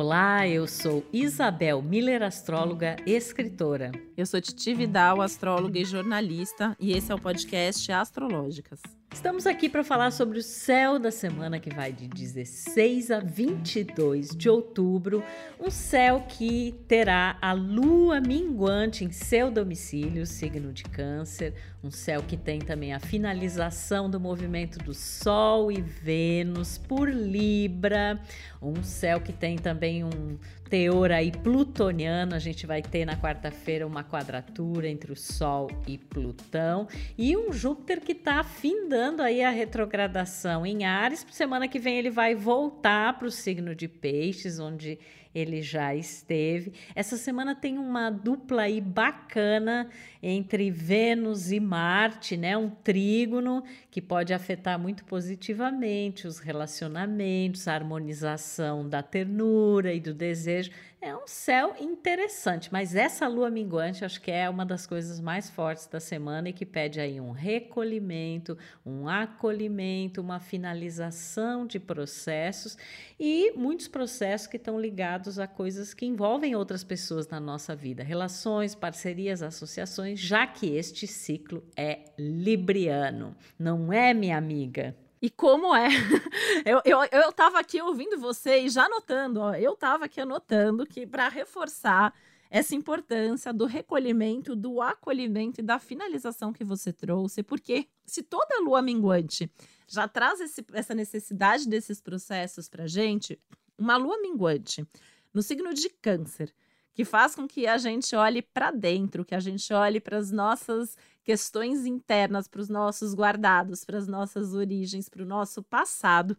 Olá, eu sou Isabel Miller, astróloga e escritora. Eu sou Titi Vidal, astróloga e jornalista, e esse é o podcast Astrológicas. Estamos aqui para falar sobre o céu da semana que vai de 16 a 22 de outubro, um céu que terá a lua minguante em seu domicílio, signo de Câncer, um céu que tem também a finalização do movimento do Sol e Vênus por Libra, um céu que tem também um teor aí plutoniano, a gente vai ter na quarta-feira uma quadratura entre o Sol e Plutão e um Júpiter que está findando aí a retrogradação em Ares. Semana que vem ele vai voltar para o signo de Peixes, onde ele já esteve. Essa semana tem uma dupla aí bacana entre Vênus e Marte, né? Um trígono que pode afetar muito positivamente os relacionamentos, a harmonização da ternura e do desejo. É um céu interessante, mas essa lua minguante acho que é uma das coisas mais fortes da semana e que pede aí um recolhimento, um acolhimento, uma finalização de processos e muitos processos que estão ligados a coisas que envolvem outras pessoas na nossa vida, relações, parcerias, associações, já que este ciclo é libriano, não é, minha amiga? E como é? Eu, eu, eu tava aqui ouvindo você e já anotando, ó, eu tava aqui anotando que para reforçar essa importância do recolhimento, do acolhimento e da finalização que você trouxe, porque se toda lua minguante já traz esse, essa necessidade desses processos para gente, uma lua minguante no signo de Câncer, que faz com que a gente olhe para dentro, que a gente olhe para as nossas questões internas, para os nossos guardados, para as nossas origens, para o nosso passado,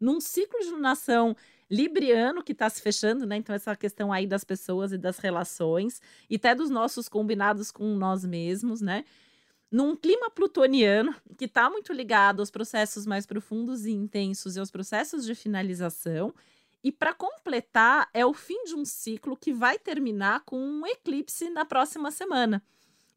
num ciclo de lunação libriano que está se fechando, né? Então, essa questão aí das pessoas e das relações, e até dos nossos combinados com nós mesmos, né? Num clima plutoniano que está muito ligado aos processos mais profundos e intensos e aos processos de finalização. E para completar, é o fim de um ciclo que vai terminar com um eclipse na próxima semana.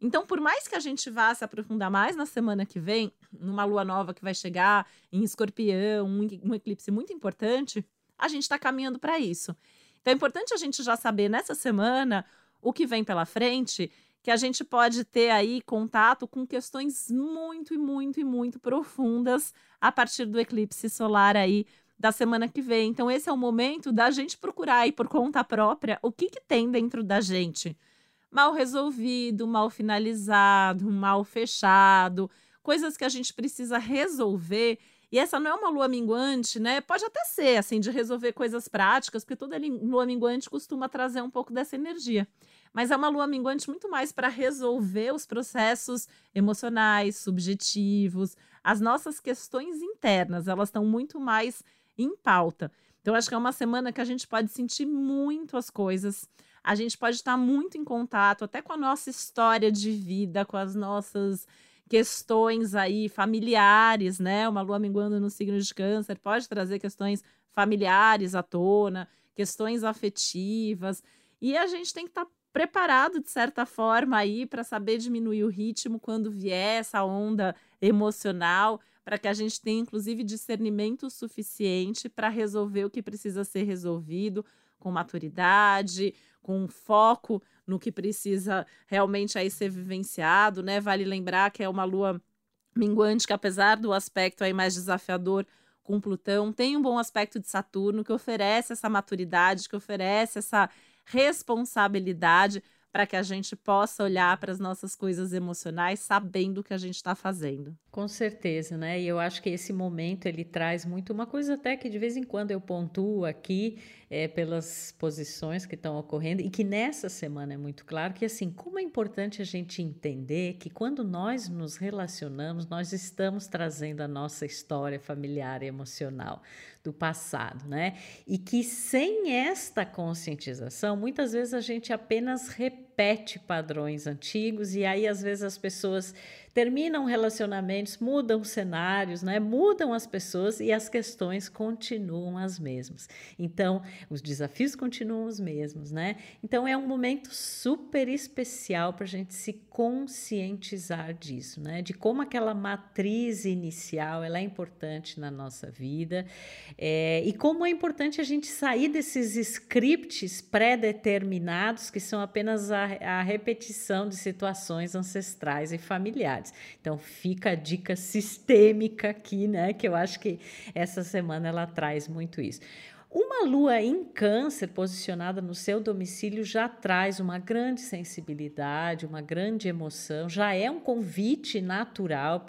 Então, por mais que a gente vá se aprofundar mais na semana que vem, numa lua nova que vai chegar em escorpião, um, um eclipse muito importante, a gente está caminhando para isso. Então, é importante a gente já saber nessa semana o que vem pela frente, que a gente pode ter aí contato com questões muito e muito e muito profundas a partir do eclipse solar aí da semana que vem. Então, esse é o momento da gente procurar aí por conta própria o que, que tem dentro da gente mal resolvido, mal finalizado, mal fechado, coisas que a gente precisa resolver. E essa não é uma lua minguante, né? Pode até ser, assim, de resolver coisas práticas, porque toda lua minguante costuma trazer um pouco dessa energia. Mas é uma lua minguante muito mais para resolver os processos emocionais, subjetivos, as nossas questões internas, elas estão muito mais em pauta. Então, acho que é uma semana que a gente pode sentir muito as coisas a gente pode estar muito em contato até com a nossa história de vida, com as nossas questões aí familiares, né? Uma lua minguando no signo de câncer pode trazer questões familiares à tona, questões afetivas, e a gente tem que estar preparado de certa forma aí para saber diminuir o ritmo quando vier essa onda emocional, para que a gente tenha inclusive discernimento suficiente para resolver o que precisa ser resolvido com maturidade, com foco no que precisa realmente aí ser vivenciado, né? Vale lembrar que é uma lua minguante que apesar do aspecto aí mais desafiador com Plutão, tem um bom aspecto de Saturno que oferece essa maturidade, que oferece essa responsabilidade para que a gente possa olhar para as nossas coisas emocionais sabendo o que a gente está fazendo. Com certeza, né? E eu acho que esse momento ele traz muito uma coisa até que de vez em quando eu pontuo aqui é, pelas posições que estão ocorrendo e que nessa semana é muito claro que assim como é importante a gente entender que quando nós nos relacionamos nós estamos trazendo a nossa história familiar e emocional do passado, né? E que sem esta conscientização muitas vezes a gente apenas repete padrões antigos e aí às vezes as pessoas terminam relacionamentos, mudam cenários, né? Mudam as pessoas e as questões continuam as mesmas. Então, os desafios continuam os mesmos, né? Então, é um momento super especial para a gente se conscientizar disso, né? De como aquela matriz inicial ela é importante na nossa vida é, e como é importante a gente sair desses scripts pré-determinados que são apenas a, a repetição de situações ancestrais e familiares. Então fica a dica sistêmica aqui, né? Que eu acho que essa semana ela traz muito isso. Uma lua em câncer posicionada no seu domicílio já traz uma grande sensibilidade, uma grande emoção, já é um convite natural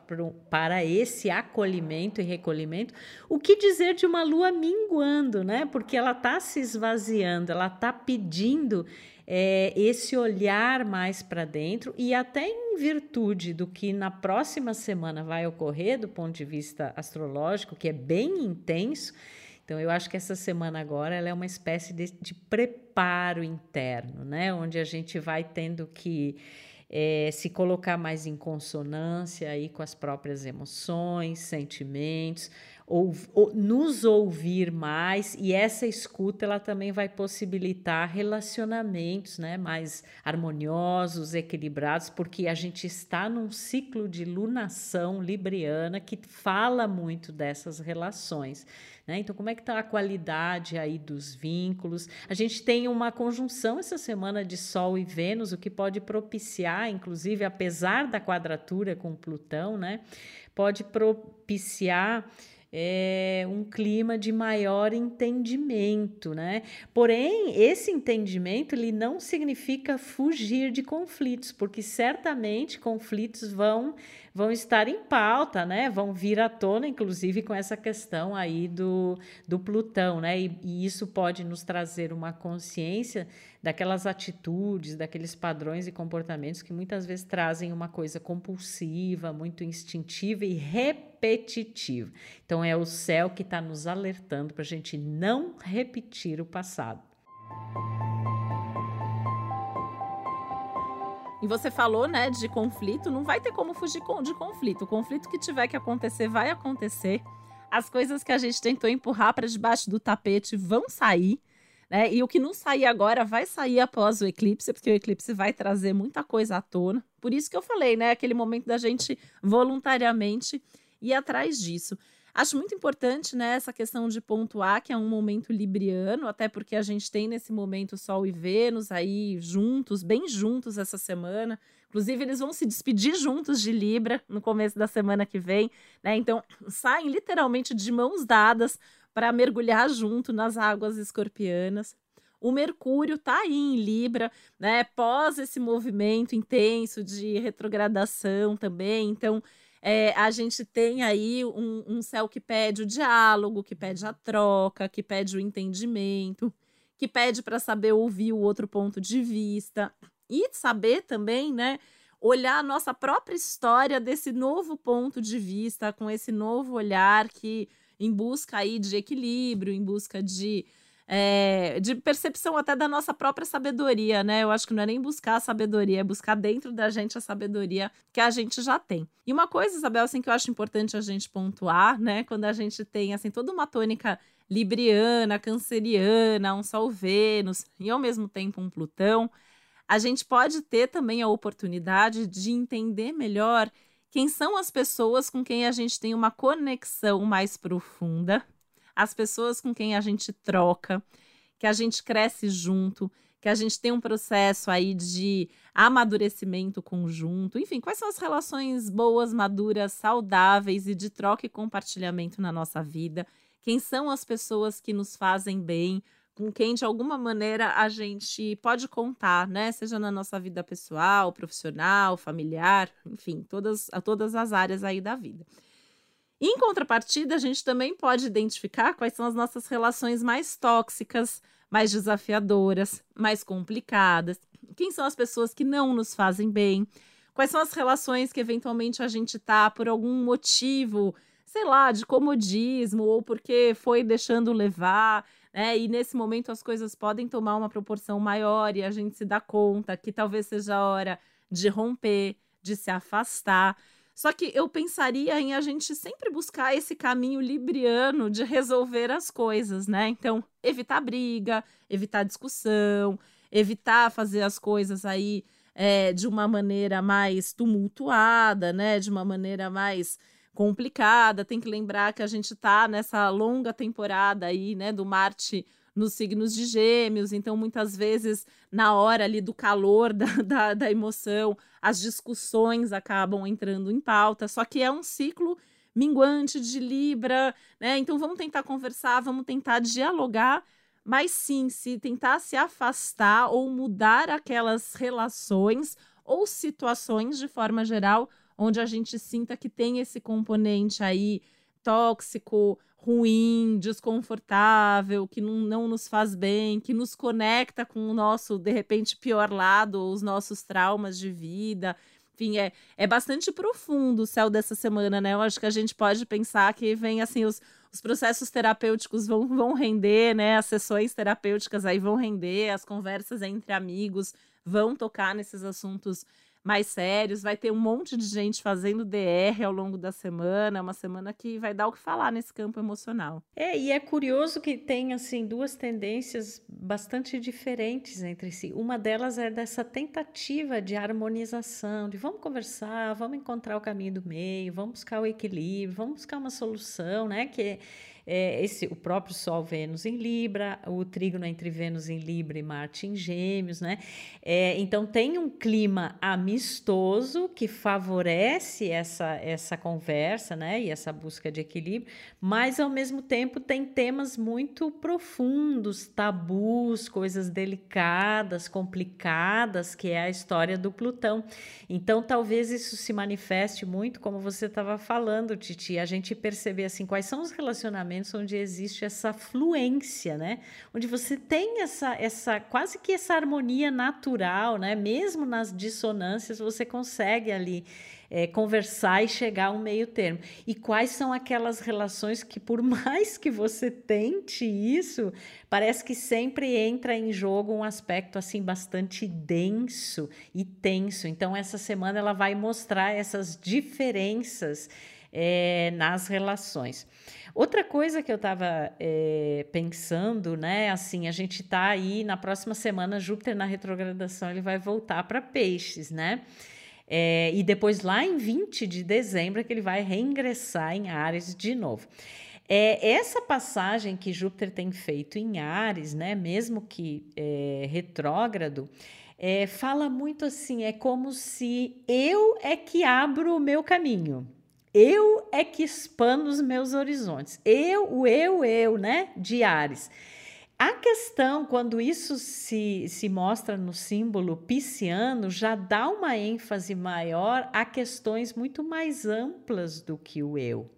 para esse acolhimento e recolhimento. O que dizer de uma lua minguando, né? Porque ela está se esvaziando, ela está pedindo é, esse olhar mais para dentro e até em virtude do que na próxima semana vai ocorrer do ponto de vista astrológico, que é bem intenso. Então, eu acho que essa semana agora ela é uma espécie de, de interno, né? Onde a gente vai tendo que é, se colocar mais em consonância aí com as próprias emoções, sentimentos, ou, ou, nos ouvir mais e essa escuta ela também vai possibilitar relacionamentos né, mais harmoniosos, equilibrados, porque a gente está num ciclo de lunação libriana que fala muito dessas relações. Né? Então, como é que está a qualidade aí dos vínculos? A gente tem uma conjunção essa semana de Sol e Vênus, o que pode propiciar, inclusive, apesar da quadratura com Plutão, né? Pode propiciar é, um clima de maior entendimento, né? Porém, esse entendimento ele não significa fugir de conflitos, porque certamente conflitos vão vão estar em pauta, né? Vão vir à tona, inclusive com essa questão aí do, do Plutão, né? E, e isso pode nos trazer uma consciência daquelas atitudes, daqueles padrões e comportamentos que muitas vezes trazem uma coisa compulsiva, muito instintiva e repetitiva. Então é o céu que está nos alertando para a gente não repetir o passado. E você falou, né, de conflito, não vai ter como fugir de conflito. O conflito que tiver que acontecer vai acontecer. As coisas que a gente tentou empurrar para debaixo do tapete vão sair, né? E o que não sair agora vai sair após o eclipse, porque o eclipse vai trazer muita coisa à tona. Por isso que eu falei, né, aquele momento da gente voluntariamente ir atrás disso. Acho muito importante né, essa questão de pontuar que é um momento libriano, até porque a gente tem nesse momento Sol e Vênus aí juntos, bem juntos essa semana. Inclusive, eles vão se despedir juntos de Libra no começo da semana que vem, né? Então, saem literalmente de mãos dadas para mergulhar junto nas águas escorpianas. O Mercúrio está aí em Libra, né? Pós esse movimento intenso de retrogradação também. Então, é, a gente tem aí um, um céu que pede o diálogo, que pede a troca, que pede o entendimento, que pede para saber ouvir o outro ponto de vista e saber também, né? Olhar a nossa própria história desse novo ponto de vista, com esse novo olhar que em busca aí de equilíbrio, em busca de é, de percepção até da nossa própria sabedoria, né? Eu acho que não é nem buscar a sabedoria, é buscar dentro da gente a sabedoria que a gente já tem. E uma coisa, Isabel, assim, que eu acho importante a gente pontuar, né? Quando a gente tem, assim, toda uma tônica libriana, canceriana, um Sol Vênus e ao mesmo tempo um Plutão, a gente pode ter também a oportunidade de entender melhor quem são as pessoas com quem a gente tem uma conexão mais profunda, as pessoas com quem a gente troca, que a gente cresce junto, que a gente tem um processo aí de amadurecimento conjunto. Enfim, quais são as relações boas, maduras, saudáveis e de troca e compartilhamento na nossa vida? Quem são as pessoas que nos fazem bem? Com quem, de alguma maneira, a gente pode contar, né? Seja na nossa vida pessoal, profissional, familiar, enfim, todas, todas as áreas aí da vida. Em contrapartida, a gente também pode identificar quais são as nossas relações mais tóxicas, mais desafiadoras, mais complicadas. Quem são as pessoas que não nos fazem bem? Quais são as relações que eventualmente a gente tá por algum motivo, sei lá, de comodismo ou porque foi deixando levar, né? E nesse momento as coisas podem tomar uma proporção maior e a gente se dá conta que talvez seja a hora de romper, de se afastar. Só que eu pensaria em a gente sempre buscar esse caminho libriano de resolver as coisas, né? Então, evitar briga, evitar discussão, evitar fazer as coisas aí é, de uma maneira mais tumultuada, né? De uma maneira mais complicada. Tem que lembrar que a gente está nessa longa temporada aí, né? Do Marte nos signos de gêmeos, então muitas vezes na hora ali do calor da, da, da emoção, as discussões acabam entrando em pauta, só que é um ciclo minguante de Libra, né? Então vamos tentar conversar, vamos tentar dialogar, mas sim, se tentar se afastar ou mudar aquelas relações ou situações de forma geral, onde a gente sinta que tem esse componente aí tóxico ruim, desconfortável, que não, não nos faz bem, que nos conecta com o nosso, de repente, pior lado, os nossos traumas de vida. Enfim, é, é bastante profundo o céu dessa semana, né? Eu acho que a gente pode pensar que vem assim, os, os processos terapêuticos vão, vão render, né? As sessões terapêuticas aí vão render, as conversas entre amigos vão tocar nesses assuntos mais sérios. Vai ter um monte de gente fazendo DR ao longo da semana. É uma semana que vai dar o que falar nesse campo emocional. É, e é curioso que tem assim duas tendências bastante diferentes entre si. Uma delas é dessa tentativa de harmonização, de vamos conversar, vamos encontrar o caminho do meio, vamos buscar o equilíbrio, vamos buscar uma solução, né? Que é, esse, o próprio Sol, Vênus em Libra, o trígono entre Vênus em Libra e Marte em Gêmeos, né? É, então tem um clima amistoso que favorece essa, essa conversa, né? E essa busca de equilíbrio, mas ao mesmo tempo tem temas muito profundos, tabus, coisas delicadas, complicadas, que é a história do Plutão. Então talvez isso se manifeste muito, como você estava falando, Titi, a gente perceber assim quais são os relacionamentos relacionamentos onde existe essa fluência, né? Onde você tem essa, essa quase que essa harmonia natural, né? Mesmo nas dissonâncias, você consegue ali é, conversar e chegar a um meio termo. E quais são aquelas relações que, por mais que você tente isso, parece que sempre entra em jogo um aspecto assim bastante denso e tenso. Então, essa semana ela vai mostrar essas diferenças é, nas relações. Outra coisa que eu estava é, pensando, né? Assim, a gente está aí na próxima semana, Júpiter na retrogradação, ele vai voltar para Peixes, né? É, e depois, lá em 20 de dezembro, é que ele vai reingressar em Ares de novo. É, essa passagem que Júpiter tem feito em Ares, né, mesmo que é, retrógrado, é, fala muito assim: é como se eu é que abro o meu caminho. Eu é que expando os meus horizontes. Eu, o eu, eu, né? De Ares. A questão, quando isso se, se mostra no símbolo pisciano, já dá uma ênfase maior a questões muito mais amplas do que o eu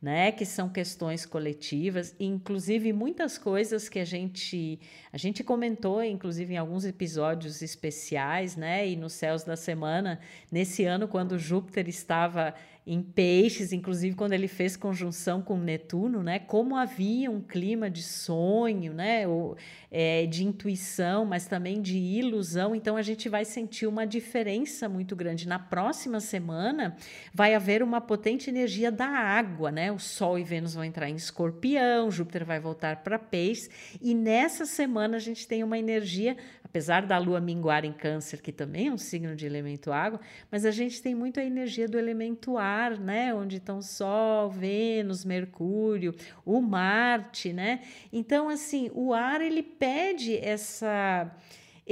né, que são questões coletivas, inclusive muitas coisas que a gente a gente comentou, inclusive em alguns episódios especiais, né, e nos céus da semana, nesse ano quando Júpiter estava em peixes, inclusive quando ele fez conjunção com Netuno, né? Como havia um clima de sonho, né? Ou, é, de intuição, mas também de ilusão. Então a gente vai sentir uma diferença muito grande. Na próxima semana vai haver uma potente energia da água, né? O Sol e Vênus vão entrar em Escorpião, Júpiter vai voltar para Peixes e nessa semana a gente tem uma energia apesar da lua minguar em Câncer, que também é um signo de elemento água, mas a gente tem muito a energia do elemento ar, né? Onde estão Sol, Vênus, Mercúrio, o Marte, né? Então, assim, o ar ele pede essa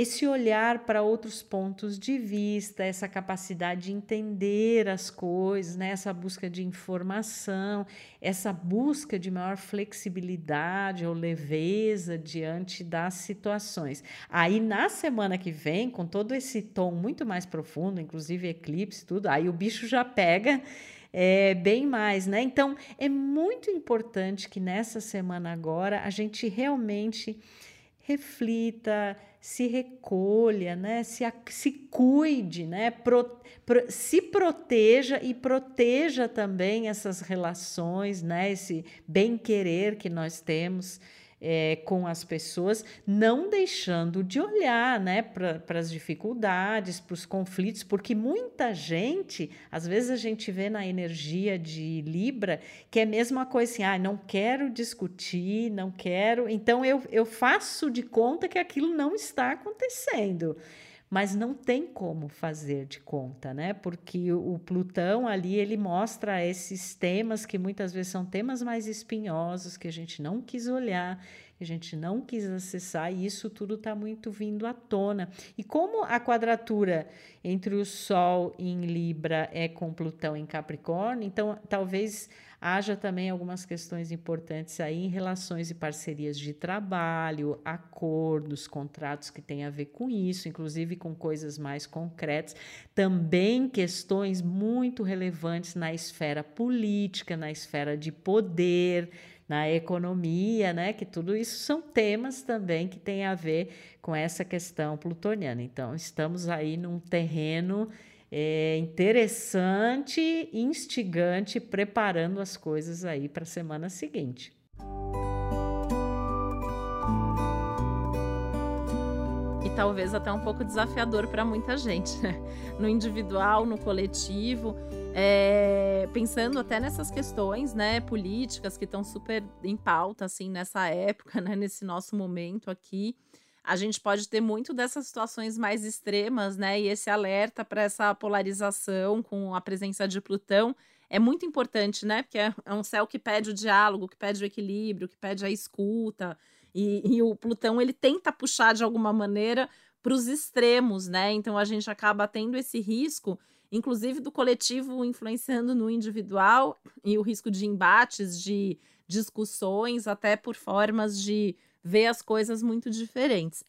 esse olhar para outros pontos de vista, essa capacidade de entender as coisas, né? essa busca de informação, essa busca de maior flexibilidade ou leveza diante das situações. Aí na semana que vem, com todo esse tom muito mais profundo, inclusive eclipse, tudo, aí o bicho já pega é, bem mais, né? Então é muito importante que nessa semana agora a gente realmente reflita, se recolha, né? se, se cuide, né? Pro, pro, se proteja e proteja também essas relações, né? esse bem-querer que nós temos é, com as pessoas, não deixando de olhar né, para as dificuldades, para os conflitos, porque muita gente, às vezes a gente vê na energia de Libra, que é mesmo uma coisa assim, ah, não quero discutir, não quero, então eu, eu faço de conta que aquilo não está acontecendo mas não tem como fazer de conta, né? Porque o, Plutão ali ele mostra esses temas que muitas vezes são temas mais espinhosos que a gente não quis olhar, que a gente não quis acessar, e isso tudo está muito vindo à tona. E como a quadratura entre o Sol em Libra é com Plutão em Capricórnio, então talvez haja também algumas questões importantes aí em relações e parcerias de trabalho, acordos, contratos que têm a ver com isso, inclusive com coisas mais concretas, também questões muito relevantes na esfera política, na esfera de poder, na economia, né? Que tudo isso são temas também que têm a ver com essa questão plutoniana. Então, estamos aí num terreno é, interessante, instigante, preparando as coisas aí para a semana seguinte. E talvez até um pouco desafiador para muita gente, né? no individual, no coletivo, é, pensando até nessas questões, né, políticas que estão super em pauta assim nessa época, né, nesse nosso momento aqui a gente pode ter muito dessas situações mais extremas, né? E esse alerta para essa polarização com a presença de Plutão é muito importante, né? Porque é, é um céu que pede o diálogo, que pede o equilíbrio, que pede a escuta. E, e o Plutão ele tenta puxar de alguma maneira para os extremos, né? Então a gente acaba tendo esse risco, inclusive do coletivo influenciando no individual e o risco de embates, de discussões, até por formas de vê as coisas muito diferentes.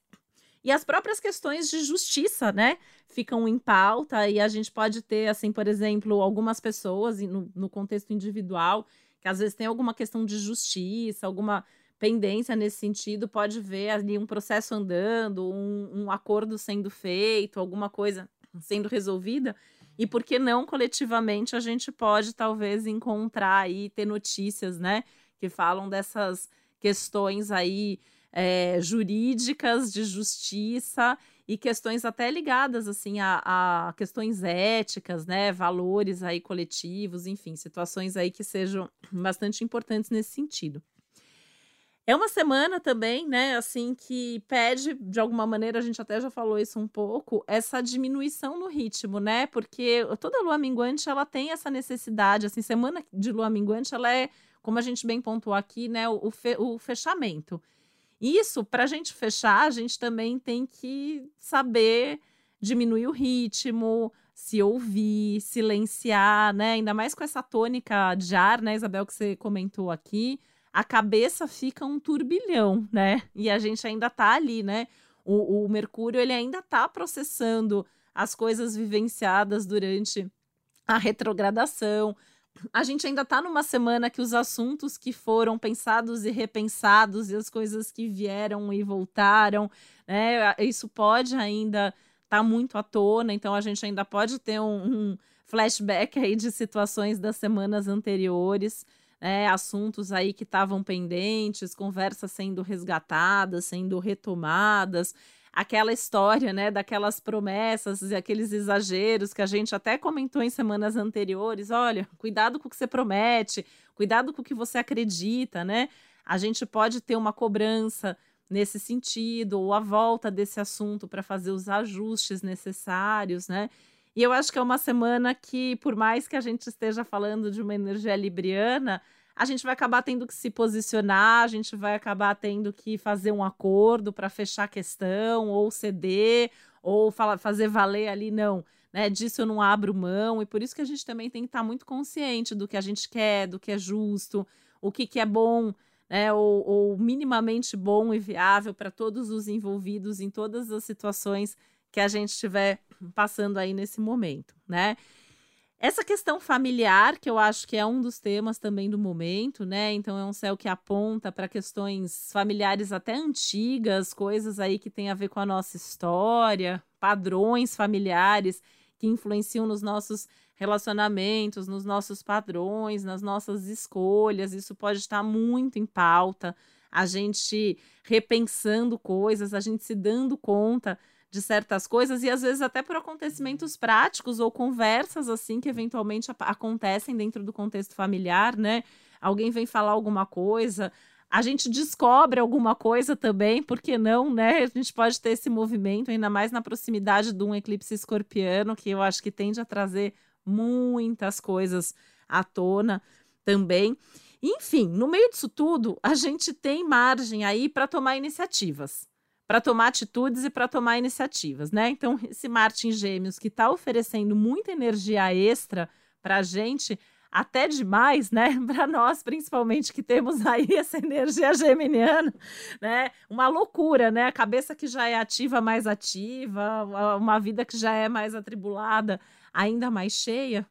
E as próprias questões de justiça, né, ficam em pauta e a gente pode ter, assim, por exemplo, algumas pessoas no, no contexto individual que às vezes tem alguma questão de justiça, alguma pendência nesse sentido, pode ver ali um processo andando, um, um acordo sendo feito, alguma coisa sendo resolvida. E por que não coletivamente a gente pode talvez encontrar e ter notícias, né, que falam dessas questões aí é, jurídicas de justiça e questões até ligadas assim a, a, questões éticas, né, valores aí coletivos, enfim, situações aí que sejam bastante importantes nesse sentido. É uma semana também, né, assim, que pede, de alguma maneira, a gente até já falou isso um pouco, essa diminuição no ritmo, né? Porque toda lua minguante, ela tem essa necessidade, assim, semana de lua minguante, ela é como a gente bem pontuou aqui, né, o, fe o fechamento. Isso, para a gente fechar, a gente também tem que saber diminuir o ritmo, se ouvir, silenciar, né? Ainda mais com essa tônica de ar, né, Isabel, que você comentou aqui, a cabeça fica um turbilhão, né? E a gente ainda tá ali, né? O, o Mercúrio, ele ainda tá processando as coisas vivenciadas durante a retrogradação a gente ainda está numa semana que os assuntos que foram pensados e repensados e as coisas que vieram e voltaram, né? Isso pode ainda estar tá muito à tona, então a gente ainda pode ter um, um flashback aí de situações das semanas anteriores. né? assuntos aí que estavam pendentes, conversas sendo resgatadas, sendo retomadas, aquela história, né, daquelas promessas e aqueles exageros que a gente até comentou em semanas anteriores. Olha, cuidado com o que você promete, cuidado com o que você acredita, né? A gente pode ter uma cobrança nesse sentido, ou a volta desse assunto para fazer os ajustes necessários, né? E eu acho que é uma semana que, por mais que a gente esteja falando de uma energia libriana, a gente vai acabar tendo que se posicionar, a gente vai acabar tendo que fazer um acordo para fechar a questão, ou ceder, ou falar, fazer valer ali, não. Né, disso eu não abro mão, e por isso que a gente também tem que estar muito consciente do que a gente quer, do que é justo, o que, que é bom, né, ou, ou minimamente bom e viável para todos os envolvidos em todas as situações que a gente estiver passando aí nesse momento, né? Essa questão familiar, que eu acho que é um dos temas também do momento, né? Então é um céu que aponta para questões familiares até antigas, coisas aí que tem a ver com a nossa história, padrões familiares que influenciam nos nossos relacionamentos, nos nossos padrões, nas nossas escolhas. Isso pode estar muito em pauta. A gente repensando coisas, a gente se dando conta de certas coisas e às vezes até por acontecimentos práticos ou conversas assim que eventualmente acontecem dentro do contexto familiar, né? Alguém vem falar alguma coisa, a gente descobre alguma coisa também, porque não, né? A gente pode ter esse movimento, ainda mais na proximidade de um eclipse escorpiano, que eu acho que tende a trazer muitas coisas à tona também. Enfim, no meio disso tudo, a gente tem margem aí para tomar iniciativas, para tomar atitudes e para tomar iniciativas, né? Então, esse Marte em Gêmeos que está oferecendo muita energia extra para a gente, até demais, né? Para nós, principalmente, que temos aí essa energia geminiana, né? Uma loucura, né? A cabeça que já é ativa, mais ativa, uma vida que já é mais atribulada, ainda mais cheia.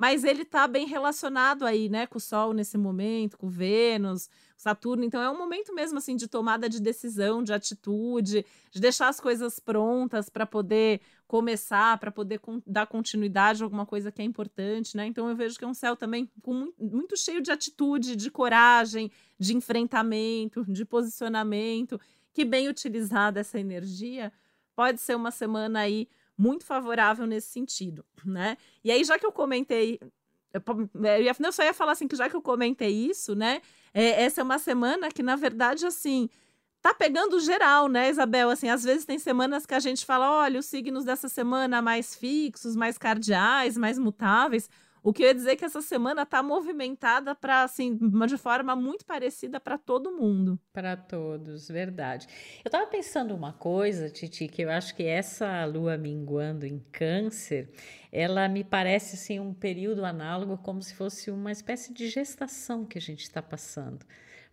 Mas ele está bem relacionado aí, né? Com o Sol nesse momento, com Vênus, Saturno. Então é um momento mesmo assim de tomada de decisão, de atitude, de deixar as coisas prontas para poder começar, para poder dar continuidade a alguma coisa que é importante, né? Então eu vejo que é um céu também com muito cheio de atitude, de coragem, de enfrentamento, de posicionamento, que bem utilizada essa energia pode ser uma semana aí muito favorável nesse sentido, né? E aí já que eu comentei eu, ia, eu só ia falar assim que já que eu comentei isso, né? É, essa é uma semana que, na verdade, assim, tá pegando geral, né, Isabel? Assim, às vezes tem semanas que a gente fala, olha, os signos dessa semana mais fixos, mais cardeais, mais mutáveis. O que eu ia dizer é que essa semana tá movimentada para assim, de forma muito parecida para todo mundo. Para todos, verdade. Eu tava pensando uma coisa, Titi, que eu acho que essa lua minguando em câncer, ela me parece assim um período análogo como se fosse uma espécie de gestação que a gente está passando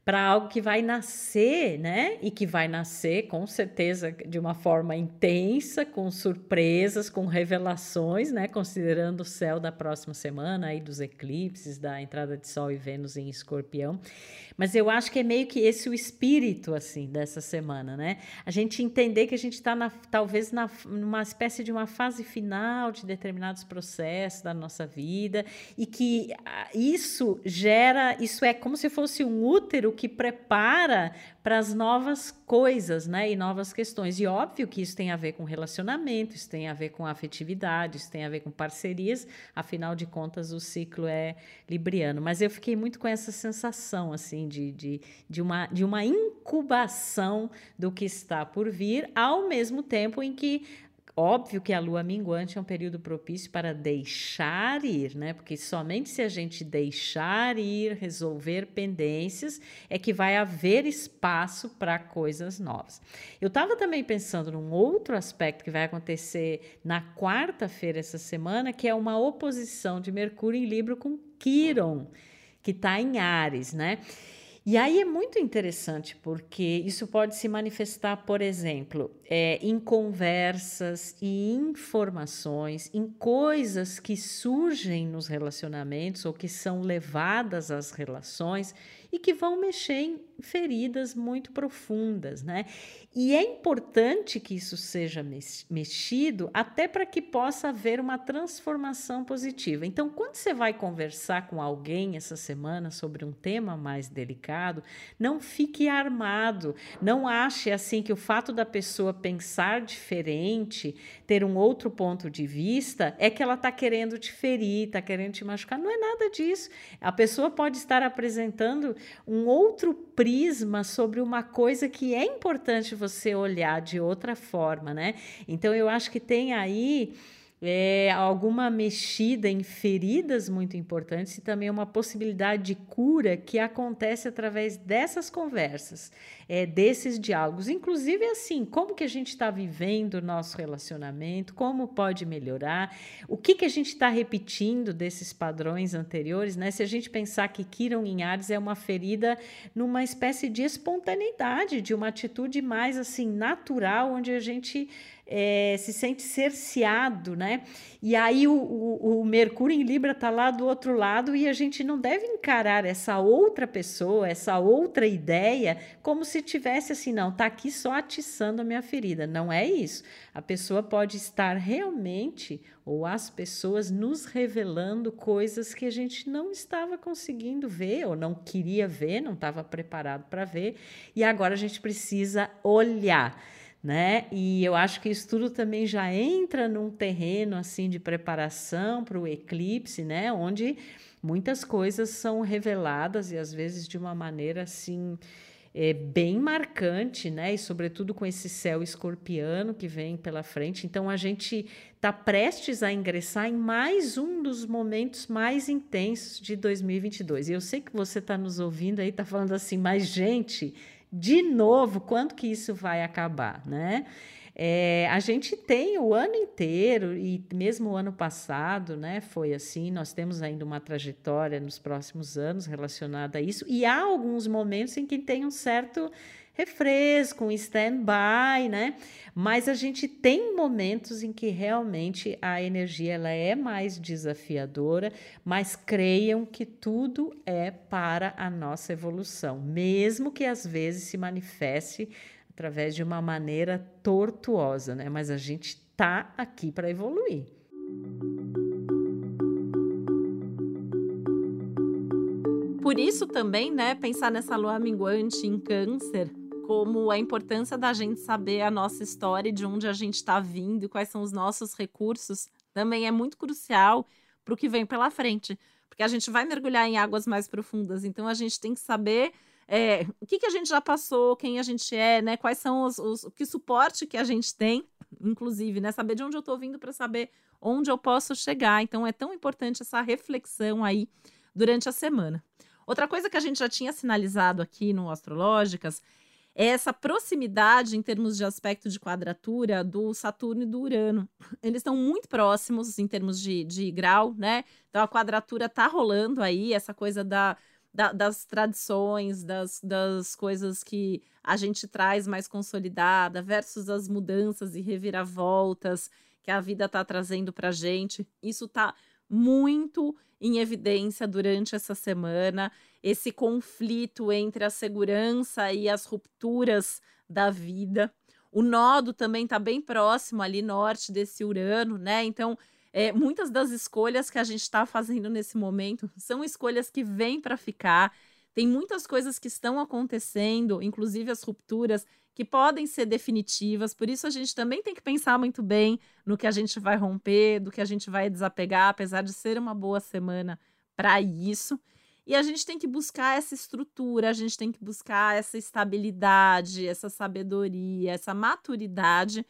para algo que vai nascer, né? E que vai nascer com certeza de uma forma intensa, com surpresas, com revelações, né? Considerando o céu da próxima semana aí dos eclipses, da entrada de Sol e Vênus em Escorpião. Mas eu acho que é meio que esse o espírito assim dessa semana, né? A gente entender que a gente está talvez na, numa espécie de uma fase final de determinados processos da nossa vida e que ah, isso gera, isso é como se fosse um útero que prepara para as novas coisas, né? E novas questões. E óbvio que isso tem a ver com relacionamento, isso tem a ver com afetividade, isso tem a ver com parcerias. Afinal de contas, o ciclo é libriano. Mas eu fiquei muito com essa sensação, assim, de, de, de, uma, de uma incubação do que está por vir, ao mesmo tempo em que Óbvio que a lua minguante é um período propício para deixar ir, né? Porque somente se a gente deixar ir, resolver pendências, é que vai haver espaço para coisas novas. Eu estava também pensando num outro aspecto que vai acontecer na quarta-feira essa semana, que é uma oposição de Mercúrio em Libra com Quiron, que está em Ares, né? E aí é muito interessante, porque isso pode se manifestar, por exemplo, é, em conversas e informações, em coisas que surgem nos relacionamentos ou que são levadas às relações e que vão mexer em feridas muito profundas, né? E é importante que isso seja mexido até para que possa haver uma transformação positiva. Então, quando você vai conversar com alguém essa semana sobre um tema mais delicado, não fique armado, não ache assim que o fato da pessoa pensar diferente, ter um outro ponto de vista, é que ela está querendo te ferir, está querendo te machucar. Não é nada disso. A pessoa pode estar apresentando um outro prisma sobre uma coisa que é importante você olhar de outra forma, né? Então eu acho que tem aí é, alguma mexida em feridas muito importantes e também uma possibilidade de cura que acontece através dessas conversas, é, desses diálogos. Inclusive, assim, como que a gente está vivendo o nosso relacionamento, como pode melhorar, o que, que a gente está repetindo desses padrões anteriores, né? Se a gente pensar que Kiron em Ares é uma ferida numa espécie de espontaneidade, de uma atitude mais assim natural, onde a gente é, se sente cerceado, né? E aí o, o, o Mercúrio em Libra está lá do outro lado e a gente não deve encarar essa outra pessoa, essa outra ideia, como se tivesse assim, não, tá aqui só atiçando a minha ferida. Não é isso. A pessoa pode estar realmente, ou as pessoas, nos revelando coisas que a gente não estava conseguindo ver, ou não queria ver, não estava preparado para ver, e agora a gente precisa olhar né? E eu acho que isso tudo também já entra num terreno assim de preparação para o eclipse, né? Onde muitas coisas são reveladas e às vezes de uma maneira assim é, bem marcante, né? E sobretudo com esse céu escorpiano que vem pela frente. Então a gente está prestes a ingressar em mais um dos momentos mais intensos de 2022. E eu sei que você está nos ouvindo aí, está falando assim, mas gente de novo, quando que isso vai acabar, né? É, a gente tem o ano inteiro, e mesmo o ano passado, né, foi assim. Nós temos ainda uma trajetória nos próximos anos relacionada a isso, e há alguns momentos em que tem um certo refresco, um stand-by, né? Mas a gente tem momentos em que realmente a energia ela é mais desafiadora, mas creiam que tudo é para a nossa evolução, mesmo que às vezes se manifeste através de uma maneira tortuosa, né? Mas a gente tá aqui para evoluir. Por isso também, né, pensar nessa lua minguante em câncer como a importância da gente saber a nossa história, de onde a gente está vindo, quais são os nossos recursos, também é muito crucial para o que vem pela frente. Porque a gente vai mergulhar em águas mais profundas, então a gente tem que saber é, o que, que a gente já passou, quem a gente é, né? Quais são os, os que suporte que a gente tem, inclusive, né? Saber de onde eu estou vindo para saber onde eu posso chegar. Então é tão importante essa reflexão aí durante a semana. Outra coisa que a gente já tinha sinalizado aqui no Astrológicas essa proximidade em termos de aspecto de quadratura do Saturno e do Urano. Eles estão muito próximos em termos de, de grau, né? Então a quadratura tá rolando aí, essa coisa da, da, das tradições, das, das coisas que a gente traz mais consolidada, versus as mudanças e reviravoltas que a vida está trazendo para gente. Isso está muito em evidência durante essa semana esse conflito entre a segurança e as rupturas da vida. O nodo também está bem próximo ali norte desse Urano, né? Então, é, muitas das escolhas que a gente está fazendo nesse momento são escolhas que vêm para ficar. Tem muitas coisas que estão acontecendo, inclusive as rupturas, que podem ser definitivas. Por isso, a gente também tem que pensar muito bem no que a gente vai romper, do que a gente vai desapegar, apesar de ser uma boa semana para isso. E a gente tem que buscar essa estrutura, a gente tem que buscar essa estabilidade, essa sabedoria, essa maturidade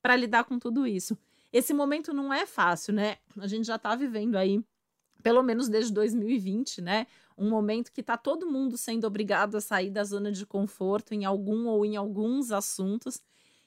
para lidar com tudo isso. Esse momento não é fácil, né? A gente já está vivendo aí, pelo menos desde 2020, né? Um momento que está todo mundo sendo obrigado a sair da zona de conforto em algum ou em alguns assuntos.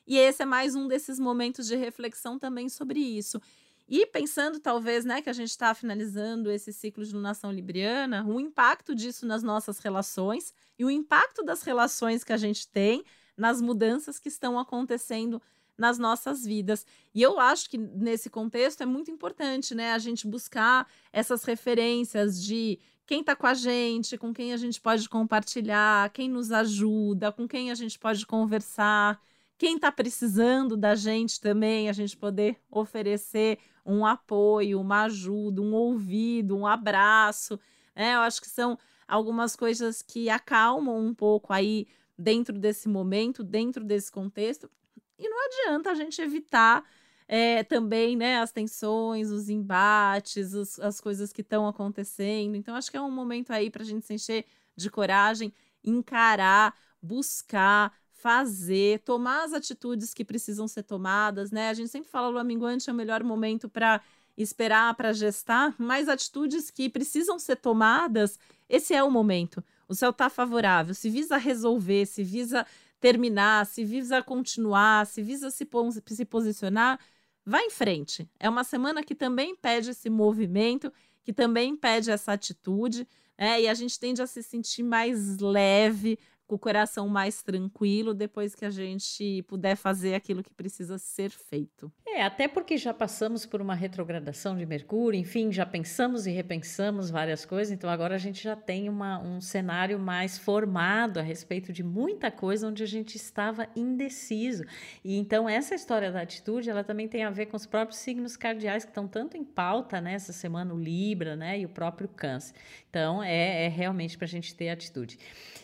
E esse é mais um desses momentos de reflexão também sobre isso. E pensando, talvez, né, que a gente está finalizando esse ciclo de lunação libriana, o impacto disso nas nossas relações e o impacto das relações que a gente tem nas mudanças que estão acontecendo nas nossas vidas. E eu acho que nesse contexto é muito importante, né, a gente buscar essas referências de quem está com a gente, com quem a gente pode compartilhar, quem nos ajuda, com quem a gente pode conversar, quem está precisando da gente também, a gente poder oferecer um apoio, uma ajuda, um ouvido, um abraço. Né? Eu acho que são algumas coisas que acalmam um pouco aí dentro desse momento, dentro desse contexto. E não adianta a gente evitar é, também né, as tensões, os embates, os, as coisas que estão acontecendo. Então, acho que é um momento aí para a gente se encher de coragem, encarar, buscar, fazer, tomar as atitudes que precisam ser tomadas, né? A gente sempre fala o minguante é o melhor momento para esperar, para gestar, mas atitudes que precisam ser tomadas, esse é o momento. O céu está favorável, se visa resolver, se visa terminar, se visa continuar, se visa se, se posicionar, vá em frente. É uma semana que também pede esse movimento, que também pede essa atitude, né? E a gente tende a se sentir mais leve, com o coração mais tranquilo depois que a gente puder fazer aquilo que precisa ser feito. É, até porque já passamos por uma retrogradação de Mercúrio, enfim, já pensamos e repensamos várias coisas, então agora a gente já tem uma, um cenário mais formado a respeito de muita coisa onde a gente estava indeciso. E então essa história da atitude, ela também tem a ver com os próprios signos cardeais que estão tanto em pauta nessa né, semana, o Libra, né, e o próprio Câncer. Então é, é realmente para a gente ter atitude.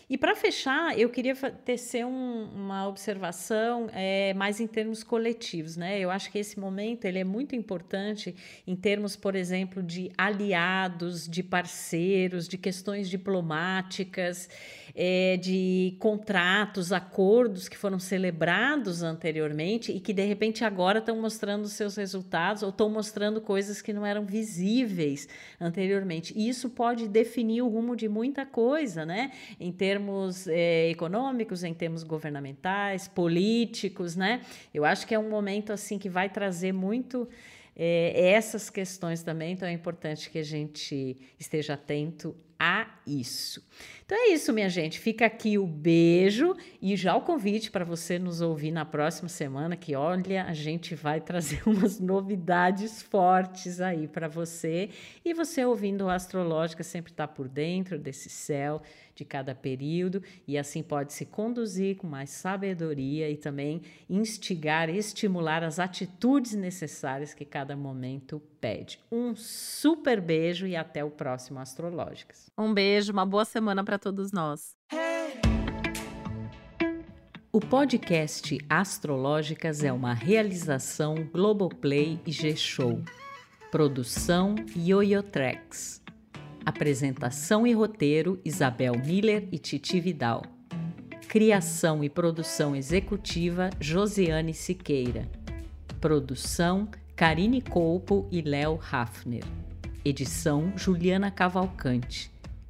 E para fechar, eu queria tecer um, uma observação é, mais em termos coletivos, né? Eu acho que esse momento ele é muito importante em termos, por exemplo, de aliados, de parceiros, de questões diplomáticas, é, de contratos, acordos que foram celebrados anteriormente e que de repente agora estão mostrando seus resultados ou estão mostrando coisas que não eram visíveis anteriormente. E isso pode definir o rumo de muita coisa, né? Em termos é, econômicos, em termos governamentais, políticos, né? Eu acho que é um momento assim que vai trazer muito é, essas questões também, então é importante que a gente esteja atento a isso. Então é isso, minha gente. Fica aqui o beijo e já o convite para você nos ouvir na próxima semana, que olha, a gente vai trazer umas novidades fortes aí para você. E você ouvindo o Astrológica sempre está por dentro desse céu de cada período e assim pode se conduzir com mais sabedoria e também instigar, estimular as atitudes necessárias que cada momento pede. Um super beijo e até o próximo Astrológicas. Um beijo, uma boa semana para todos nós. O podcast Astrológicas é uma realização Globoplay e G-Show. Produção Yoyotreks. Apresentação e roteiro Isabel Miller e Titi Vidal. Criação e produção executiva Josiane Siqueira. Produção Karine Colpo e Léo Hafner. Edição Juliana Cavalcante.